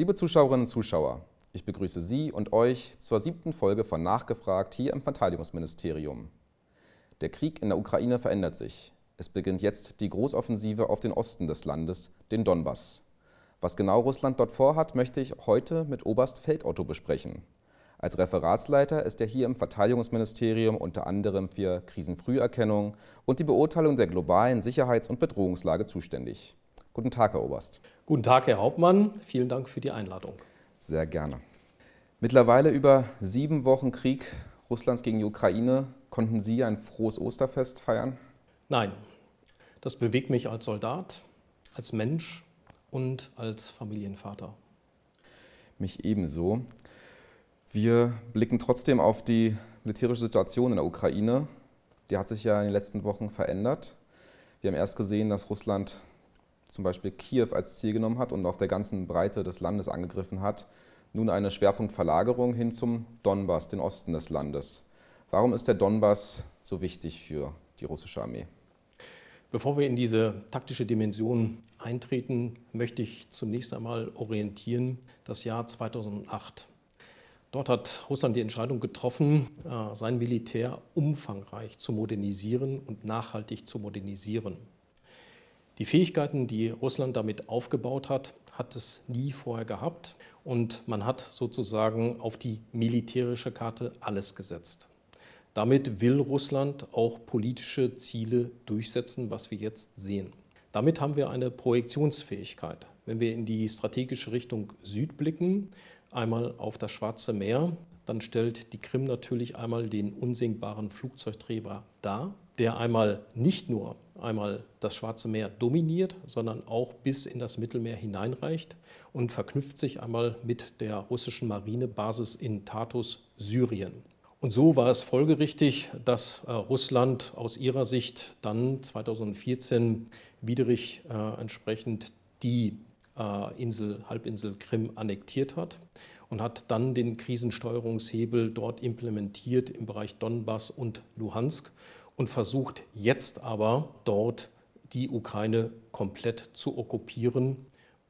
Liebe Zuschauerinnen und Zuschauer, ich begrüße Sie und euch zur siebten Folge von Nachgefragt hier im Verteidigungsministerium. Der Krieg in der Ukraine verändert sich. Es beginnt jetzt die Großoffensive auf den Osten des Landes, den Donbass. Was genau Russland dort vorhat, möchte ich heute mit Oberst Feldotto besprechen. Als Referatsleiter ist er hier im Verteidigungsministerium unter anderem für Krisenfrüherkennung und die Beurteilung der globalen Sicherheits- und Bedrohungslage zuständig. Guten Tag, Herr Oberst. Guten Tag, Herr Hauptmann. Vielen Dank für die Einladung. Sehr gerne. Mittlerweile über sieben Wochen Krieg Russlands gegen die Ukraine. Konnten Sie ein frohes Osterfest feiern? Nein, das bewegt mich als Soldat, als Mensch und als Familienvater. Mich ebenso. Wir blicken trotzdem auf die militärische Situation in der Ukraine. Die hat sich ja in den letzten Wochen verändert. Wir haben erst gesehen, dass Russland zum Beispiel Kiew als Ziel genommen hat und auf der ganzen Breite des Landes angegriffen hat, nun eine Schwerpunktverlagerung hin zum Donbass, den Osten des Landes. Warum ist der Donbass so wichtig für die russische Armee? Bevor wir in diese taktische Dimension eintreten, möchte ich zunächst einmal orientieren das Jahr 2008. Dort hat Russland die Entscheidung getroffen, äh, sein Militär umfangreich zu modernisieren und nachhaltig zu modernisieren. Die Fähigkeiten, die Russland damit aufgebaut hat, hat es nie vorher gehabt und man hat sozusagen auf die militärische Karte alles gesetzt. Damit will Russland auch politische Ziele durchsetzen, was wir jetzt sehen. Damit haben wir eine Projektionsfähigkeit. Wenn wir in die strategische Richtung Süd blicken, einmal auf das Schwarze Meer, dann stellt die Krim natürlich einmal den unsinkbaren Flugzeugträger dar, der einmal nicht nur einmal das Schwarze Meer dominiert, sondern auch bis in das Mittelmeer hineinreicht und verknüpft sich einmal mit der russischen Marinebasis in Tartus, Syrien. Und so war es folgerichtig, dass äh, Russland aus ihrer Sicht dann 2014 widrig äh, entsprechend die äh, Insel, Halbinsel Krim annektiert hat und hat dann den Krisensteuerungshebel dort implementiert im Bereich Donbass und Luhansk und versucht jetzt aber dort die Ukraine komplett zu okkupieren,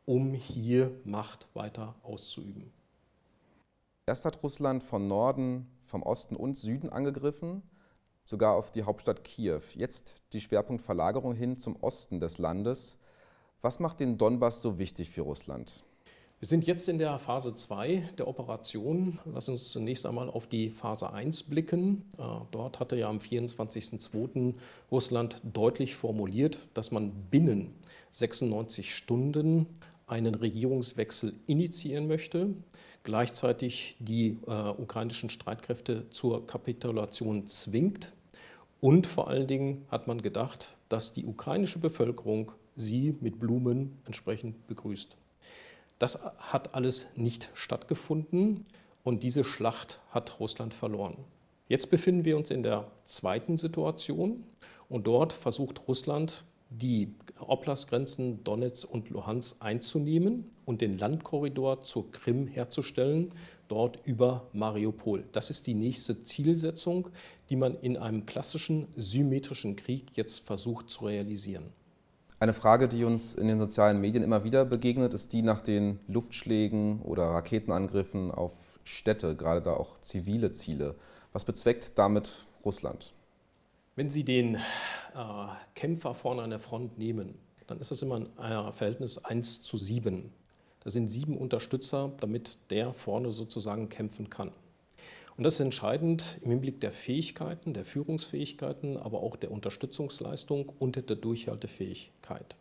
um hier Macht weiter auszuüben. Erst hat Russland von Norden, vom Osten und Süden angegriffen, sogar auf die Hauptstadt Kiew. Jetzt die Schwerpunktverlagerung hin zum Osten des Landes. Was macht den Donbass so wichtig für Russland? Wir sind jetzt in der Phase 2 der Operation. Lass uns zunächst einmal auf die Phase 1 blicken. Äh, dort hatte ja am 24.02. Russland deutlich formuliert, dass man binnen 96 Stunden einen Regierungswechsel initiieren möchte, gleichzeitig die äh, ukrainischen Streitkräfte zur Kapitulation zwingt und vor allen Dingen hat man gedacht, dass die ukrainische Bevölkerung sie mit Blumen entsprechend begrüßt. Das hat alles nicht stattgefunden und diese Schlacht hat Russland verloren. Jetzt befinden wir uns in der zweiten Situation und dort versucht Russland, die Oblastgrenzen Donetsk und Luhansk einzunehmen und den Landkorridor zur Krim herzustellen, dort über Mariupol. Das ist die nächste Zielsetzung, die man in einem klassischen symmetrischen Krieg jetzt versucht zu realisieren. Eine Frage, die uns in den sozialen Medien immer wieder begegnet, ist die nach den Luftschlägen oder Raketenangriffen auf Städte, gerade da auch zivile Ziele. Was bezweckt damit Russland? Wenn Sie den äh, Kämpfer vorne an der Front nehmen, dann ist das immer ein äh, Verhältnis 1 zu 7. Da sind sieben Unterstützer, damit der vorne sozusagen kämpfen kann. Und das ist entscheidend im Hinblick der Fähigkeiten, der Führungsfähigkeiten, aber auch der Unterstützungsleistung und der Durchhaltefähigkeit.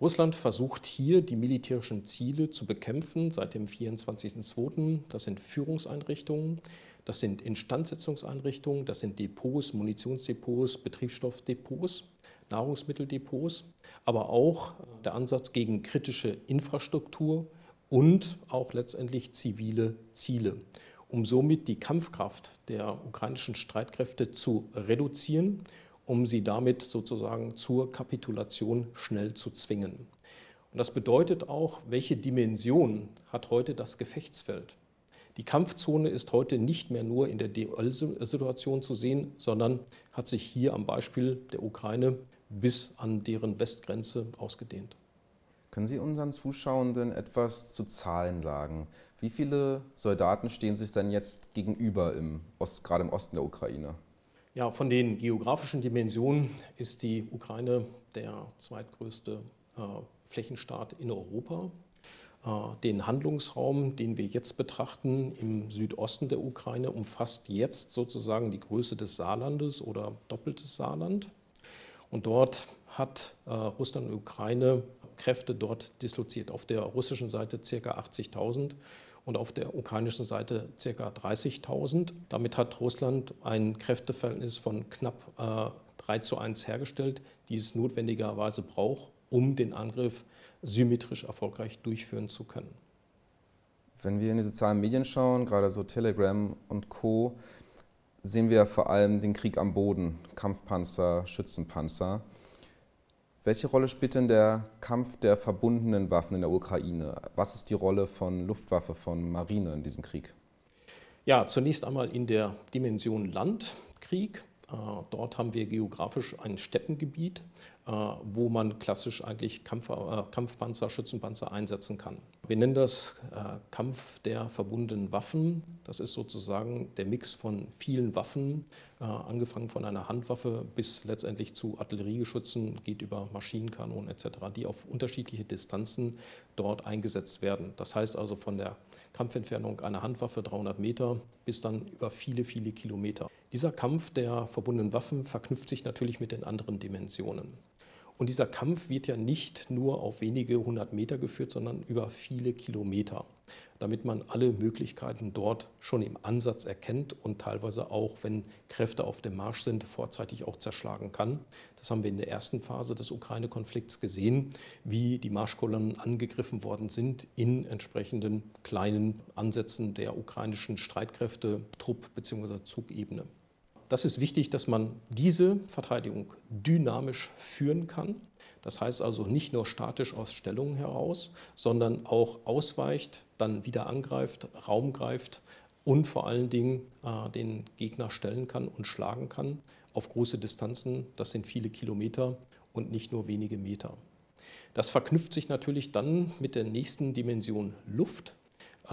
Russland versucht hier die militärischen Ziele zu bekämpfen seit dem 24.02. Das sind Führungseinrichtungen, das sind Instandsetzungseinrichtungen, das sind Depots, Munitionsdepots, Betriebsstoffdepots, Nahrungsmitteldepots, aber auch der Ansatz gegen kritische Infrastruktur und auch letztendlich zivile Ziele um somit die Kampfkraft der ukrainischen Streitkräfte zu reduzieren, um sie damit sozusagen zur Kapitulation schnell zu zwingen. Und das bedeutet auch, welche Dimension hat heute das Gefechtsfeld? Die Kampfzone ist heute nicht mehr nur in der DL-Situation zu sehen, sondern hat sich hier am Beispiel der Ukraine bis an deren Westgrenze ausgedehnt. Können Sie unseren Zuschauenden etwas zu Zahlen sagen? Wie viele Soldaten stehen sich denn jetzt gegenüber, im Ost, gerade im Osten der Ukraine? Ja, von den geografischen Dimensionen ist die Ukraine der zweitgrößte äh, Flächenstaat in Europa. Äh, den Handlungsraum, den wir jetzt betrachten im Südosten der Ukraine, umfasst jetzt sozusagen die Größe des Saarlandes oder doppeltes Saarland. Und dort hat äh, Russland und Ukraine Kräfte dort disloziert. Auf der russischen Seite ca. 80.000 und auf der ukrainischen Seite ca. 30.000. Damit hat Russland ein Kräfteverhältnis von knapp äh, 3 zu 1 hergestellt, die es notwendigerweise braucht, um den Angriff symmetrisch erfolgreich durchführen zu können. Wenn wir in die sozialen Medien schauen, gerade so Telegram und Co., sehen wir vor allem den Krieg am Boden, Kampfpanzer, Schützenpanzer. Welche Rolle spielt denn der Kampf der verbundenen Waffen in der Ukraine? Was ist die Rolle von Luftwaffe, von Marine in diesem Krieg? Ja, zunächst einmal in der Dimension Landkrieg. Äh, dort haben wir geografisch ein Steppengebiet, äh, wo man klassisch eigentlich Kampf, äh, Kampfpanzer, Schützenpanzer einsetzen kann. Wir nennen das Kampf der verbundenen Waffen. Das ist sozusagen der Mix von vielen Waffen, angefangen von einer Handwaffe bis letztendlich zu Artilleriegeschützen, geht über Maschinenkanonen etc., die auf unterschiedliche Distanzen dort eingesetzt werden. Das heißt also von der Kampfentfernung einer Handwaffe 300 Meter bis dann über viele, viele Kilometer. Dieser Kampf der verbundenen Waffen verknüpft sich natürlich mit den anderen Dimensionen. Und dieser Kampf wird ja nicht nur auf wenige hundert Meter geführt, sondern über viele Kilometer, damit man alle Möglichkeiten dort schon im Ansatz erkennt und teilweise auch, wenn Kräfte auf dem Marsch sind, vorzeitig auch zerschlagen kann. Das haben wir in der ersten Phase des Ukraine-Konflikts gesehen, wie die Marschkolonnen angegriffen worden sind in entsprechenden kleinen Ansätzen der ukrainischen Streitkräfte, Trupp- bzw. Zugebene das ist wichtig, dass man diese Verteidigung dynamisch führen kann. Das heißt also nicht nur statisch aus Stellungen heraus, sondern auch ausweicht, dann wieder angreift, Raum greift und vor allen Dingen äh, den Gegner stellen kann und schlagen kann auf große Distanzen. Das sind viele Kilometer und nicht nur wenige Meter. Das verknüpft sich natürlich dann mit der nächsten Dimension Luft. Äh,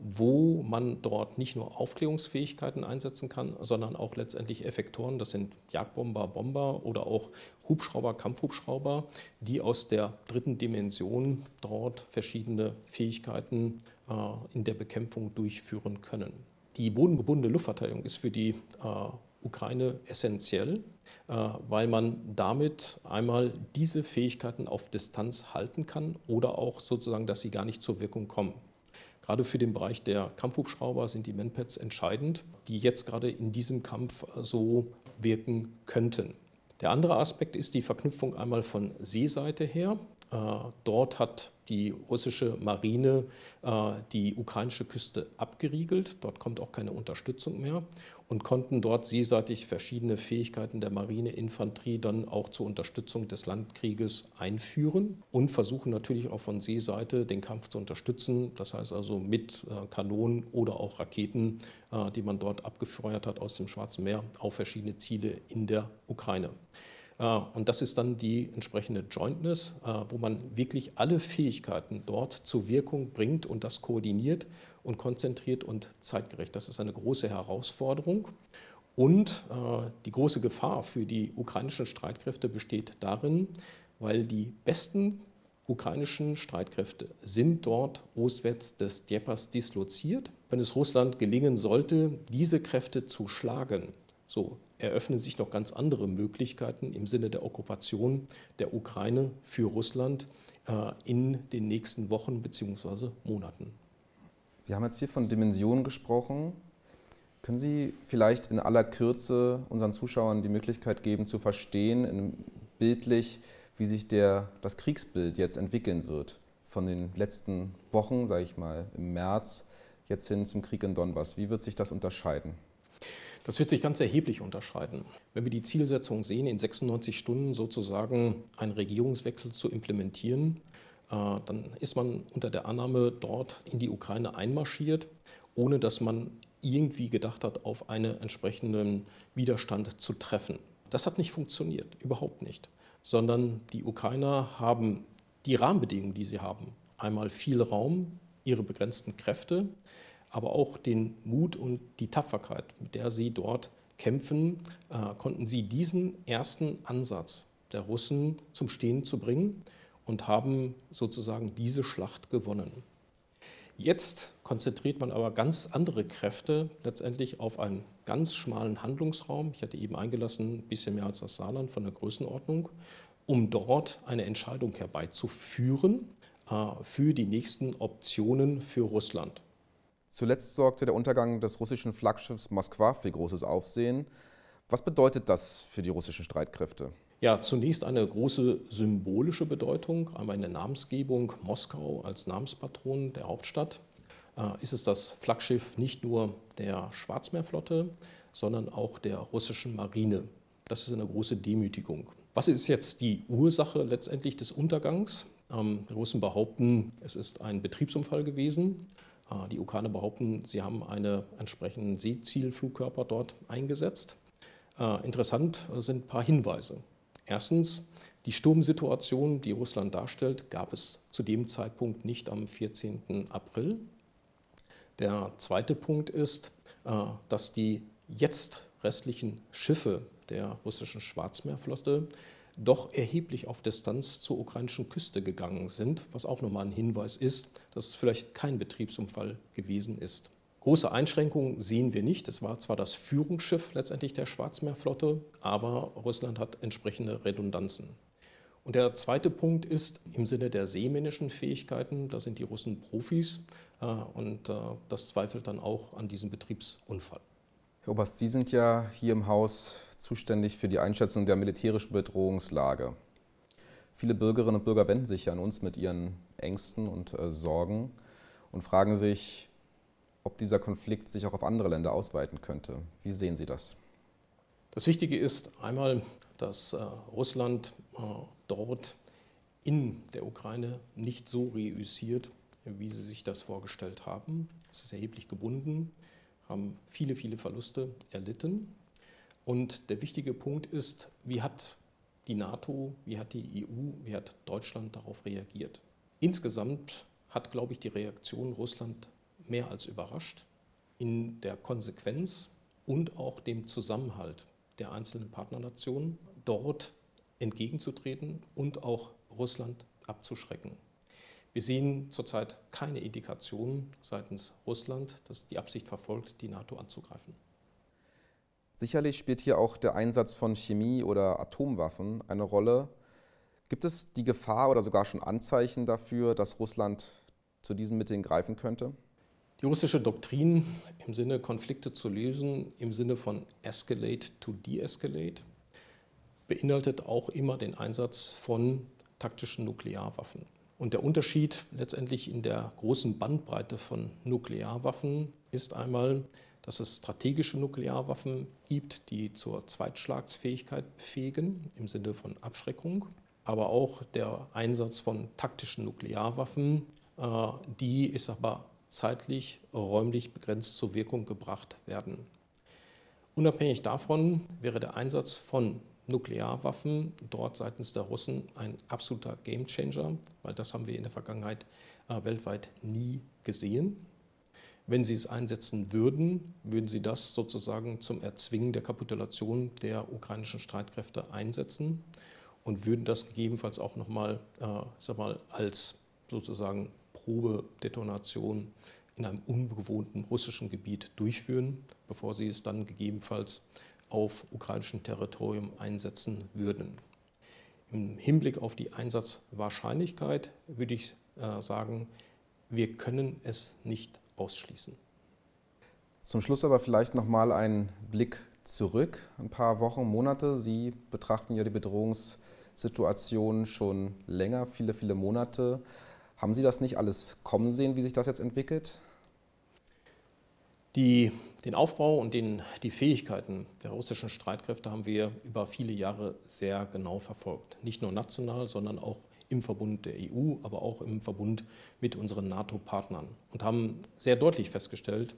wo man dort nicht nur Aufklärungsfähigkeiten einsetzen kann, sondern auch letztendlich Effektoren, das sind Jagdbomber, Bomber oder auch Hubschrauber, Kampfhubschrauber, die aus der dritten Dimension dort verschiedene Fähigkeiten äh, in der Bekämpfung durchführen können. Die bodengebundene Luftverteidigung ist für die äh, Ukraine essentiell, weil man damit einmal diese Fähigkeiten auf Distanz halten kann oder auch sozusagen, dass sie gar nicht zur Wirkung kommen. Gerade für den Bereich der Kampfhubschrauber sind die Manpads entscheidend, die jetzt gerade in diesem Kampf äh, so wirken könnten. Der andere Aspekt ist die Verknüpfung einmal von Seeseite her. Äh, dort hat die russische Marine äh, die ukrainische Küste abgeriegelt. Dort kommt auch keine Unterstützung mehr und konnten dort seeseitig verschiedene Fähigkeiten der Marineinfanterie dann auch zur Unterstützung des Landkrieges einführen und versuchen natürlich auch von Seeseite den Kampf zu unterstützen. Das heißt also mit äh, Kanonen oder auch Raketen, die man dort abgefeuert hat aus dem Schwarzen Meer auf verschiedene Ziele in der Ukraine. Äh, und das ist dann die entsprechende Jointness, äh, wo man wirklich alle Fähigkeiten dort zur Wirkung bringt und das koordiniert und konzentriert und zeitgerecht. Das ist eine große Herausforderung. Und äh, die große Gefahr für die ukrainischen Streitkräfte besteht darin, weil die besten ukrainischen Streitkräfte sind dort ostwärts des Dneprs disloziert. Wenn es Russland gelingen sollte, diese Kräfte zu schlagen, so eröffnen sich noch ganz andere Möglichkeiten im Sinne der Okkupation der Ukraine für Russland äh, in den nächsten Wochen bzw. Monaten. Wir haben jetzt viel von Dimensionen gesprochen. Können Sie vielleicht in aller Kürze unseren Zuschauern die Möglichkeit geben, zu verstehen, bildlich, wie sich der, das Kriegsbild jetzt entwickeln wird? Von den letzten Wochen, sage ich mal, im März, jetzt hin zum Krieg in Donbass. Wie wird sich das unterscheiden? Das wird sich ganz erheblich unterscheiden. Wenn wir die Zielsetzung sehen, in 96 Stunden sozusagen einen Regierungswechsel zu implementieren, äh, dann ist man unter der Annahme dort in die Ukraine einmarschiert, ohne dass man irgendwie gedacht hat, auf einen entsprechenden Widerstand zu treffen. Das hat nicht funktioniert, überhaupt nicht, sondern die Ukrainer haben die Rahmenbedingungen, die sie haben, einmal viel Raum, ihre begrenzten Kräfte, aber auch den Mut und die Tapferkeit, mit der sie dort kämpfen, äh, konnten sie diesen ersten Ansatz der Russen zum Stehen zu bringen und haben sozusagen diese Schlacht gewonnen. Jetzt konzentriert man aber ganz andere Kräfte letztendlich auf einen ganz schmalen Handlungsraum. Ich hatte eben eingelassen, ein bisschen mehr als das Saarland von der Größenordnung, um dort eine Entscheidung herbeizuführen äh, für die nächsten Optionen für Russland. Zuletzt sorgte der Untergang des russischen Flaggschiffs Moskwa für großes Aufsehen. Was bedeutet das für die russischen Streitkräfte? Ja, zunächst eine große symbolische Bedeutung, einmal in der Namensgebung Moskau als Namenspatron der Hauptstadt. Äh, ist es das Flaggschiff nicht nur der Schwarzmeerflotte, sondern auch der russischen Marine. Das ist eine große Demütigung. Was ist jetzt die Ursache letztendlich des Untergangs? Ähm, die Russen behaupten, es ist ein Betriebsunfall gewesen. Äh, die Ukrainer behaupten, sie haben einen entsprechenden Seezielflugkörper dort eingesetzt. Äh, interessant sind ein paar Hinweise. Erstens, die Sturmsituation, die Russland darstellt, gab es zu dem Zeitpunkt nicht am 14. April. Der zweite Punkt ist, äh, dass die jetzt restlichen Schiffe der russischen Schwarzmeerflotte doch erheblich auf Distanz zur ukrainischen Küste gegangen sind, was auch nochmal ein Hinweis ist, dass es vielleicht kein Betriebsunfall gewesen ist. Große Einschränkungen sehen wir nicht. Es war zwar das Führungsschiff letztendlich der Schwarzmeerflotte, aber Russland hat entsprechende Redundanzen. Und der zweite Punkt ist im Sinne der seemännischen Fähigkeiten, da sind die Russen Profis äh, und äh, das zweifelt dann auch an diesem Betriebsunfall. Herr Oberst, Sie sind ja hier im Haus zuständig für die Einschätzung der militärischen Bedrohungslage. Viele Bürgerinnen und Bürger wenden sich an uns mit ihren Ängsten und äh, Sorgen und fragen sich, ob dieser Konflikt sich auch auf andere Länder ausweiten könnte. Wie sehen Sie das? Das Wichtige ist einmal, dass äh, Russland äh, dort in der Ukraine nicht so reüssiert, wie sie sich das vorgestellt haben. Es ist erheblich gebunden, haben viele, viele Verluste erlitten. Und der wichtige Punkt ist, wie hat die NATO, wie hat die EU, wie hat Deutschland darauf reagiert? Insgesamt hat, glaube ich, die Reaktion Russland mehr als überrascht in der Konsequenz und auch dem Zusammenhalt der einzelnen Partnernationen, dort entgegenzutreten und auch Russland abzuschrecken. Wir sehen zurzeit keine Indikationen seitens Russland, dass die Absicht verfolgt, die NATO anzugreifen. Sicherlich spielt hier auch der Einsatz von Chemie- oder Atomwaffen eine Rolle. Gibt es die Gefahr oder sogar schon Anzeichen dafür, dass Russland zu diesen Mitteln greifen könnte? Die russische Doktrin im Sinne, Konflikte zu lösen, im Sinne von escalate to de-escalate, beinhaltet auch immer den Einsatz von taktischen Nuklearwaffen. Und der Unterschied letztendlich in der großen Bandbreite von Nuklearwaffen ist einmal, dass es strategische Nuklearwaffen gibt, die zur Zweitschlagsfähigkeit befähigen, im Sinne von Abschreckung, aber auch der Einsatz von taktischen Nuklearwaffen, äh, die, ist aber zeitlich, räumlich begrenzt zur Wirkung gebracht werden. Unabhängig davon wäre der Einsatz von Nuklearwaffen dort seitens der Russen ein absoluter Gamechanger, weil das haben wir in der Vergangenheit äh, weltweit nie gesehen. Wenn sie es einsetzen würden, würden sie das sozusagen zum Erzwingen der Kapitulation der ukrainischen Streitkräfte einsetzen und würden das gegebenenfalls auch nochmal äh, als sozusagen Probedetonation in einem unbewohnten russischen Gebiet durchführen, bevor sie es dann gegebenenfalls auf ukrainischem Territorium einsetzen würden. Im Hinblick auf die Einsatzwahrscheinlichkeit würde ich äh, sagen, wir können es nicht ausschließen. Zum Schluss aber vielleicht noch mal ein Blick zurück, ein paar Wochen, Monate. Sie betrachten ja die Bedrohungssituation schon länger, viele, viele Monate. Haben Sie das nicht alles kommen sehen, wie sich das jetzt entwickelt? Die, den Aufbau und den, die Fähigkeiten der russischen Streitkräfte haben wir über viele Jahre sehr genau verfolgt. Nicht nur national, sondern auch im Verbund der EU, aber auch im Verbund mit unseren NATO-Partnern und haben sehr deutlich festgestellt,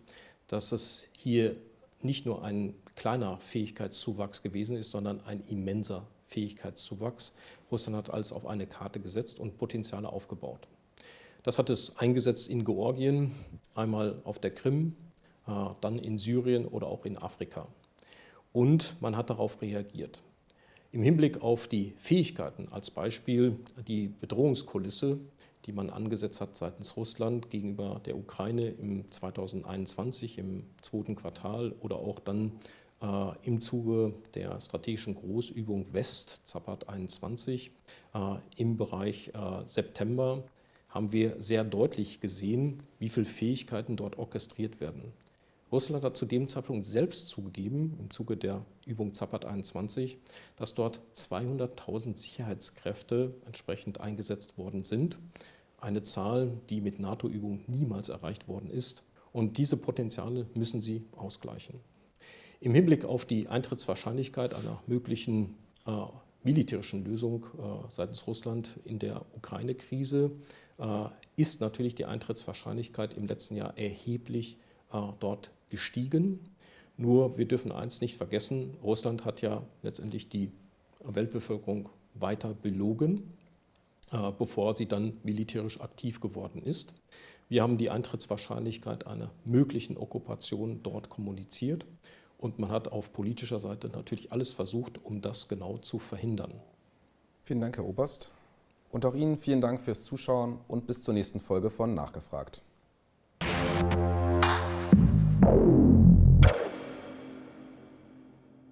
dass es hier nicht nur ein kleiner Fähigkeitszuwachs gewesen ist, sondern ein immenser Fähigkeitszuwachs. Russland hat alles auf eine Karte gesetzt und Potenziale aufgebaut. Das hat es eingesetzt in Georgien, einmal auf der Krim, dann in Syrien oder auch in Afrika. Und man hat darauf reagiert. Im Hinblick auf die Fähigkeiten, als Beispiel die Bedrohungskulisse, die man angesetzt hat seitens Russland gegenüber der Ukraine im 2021, im zweiten Quartal oder auch dann äh, im Zuge der strategischen Großübung West, Zapat 21, äh, im Bereich äh, September, haben wir sehr deutlich gesehen, wie viele Fähigkeiten dort orchestriert werden. Russland hat zu dem Zeitpunkt selbst zugegeben, im Zuge der Übung Zapat 21, dass dort 200.000 Sicherheitskräfte entsprechend eingesetzt worden sind. Eine Zahl, die mit NATO-Übungen niemals erreicht worden ist. Und diese Potenziale müssen sie ausgleichen. Im Hinblick auf die Eintrittswahrscheinlichkeit einer möglichen äh, militärischen Lösung äh, seitens Russland in der Ukraine-Krise äh, ist natürlich die Eintrittswahrscheinlichkeit im letzten Jahr erheblich äh, dort gestiegen. Nur wir dürfen eins nicht vergessen, Russland hat ja letztendlich die Weltbevölkerung weiter belogen, äh, bevor sie dann militärisch aktiv geworden ist. Wir haben die Eintrittswahrscheinlichkeit einer möglichen Okkupation dort kommuniziert und man hat auf politischer Seite natürlich alles versucht, um das genau zu verhindern. Vielen Dank, Herr Oberst. Und auch Ihnen vielen Dank fürs Zuschauen und bis zur nächsten Folge von Nachgefragt. you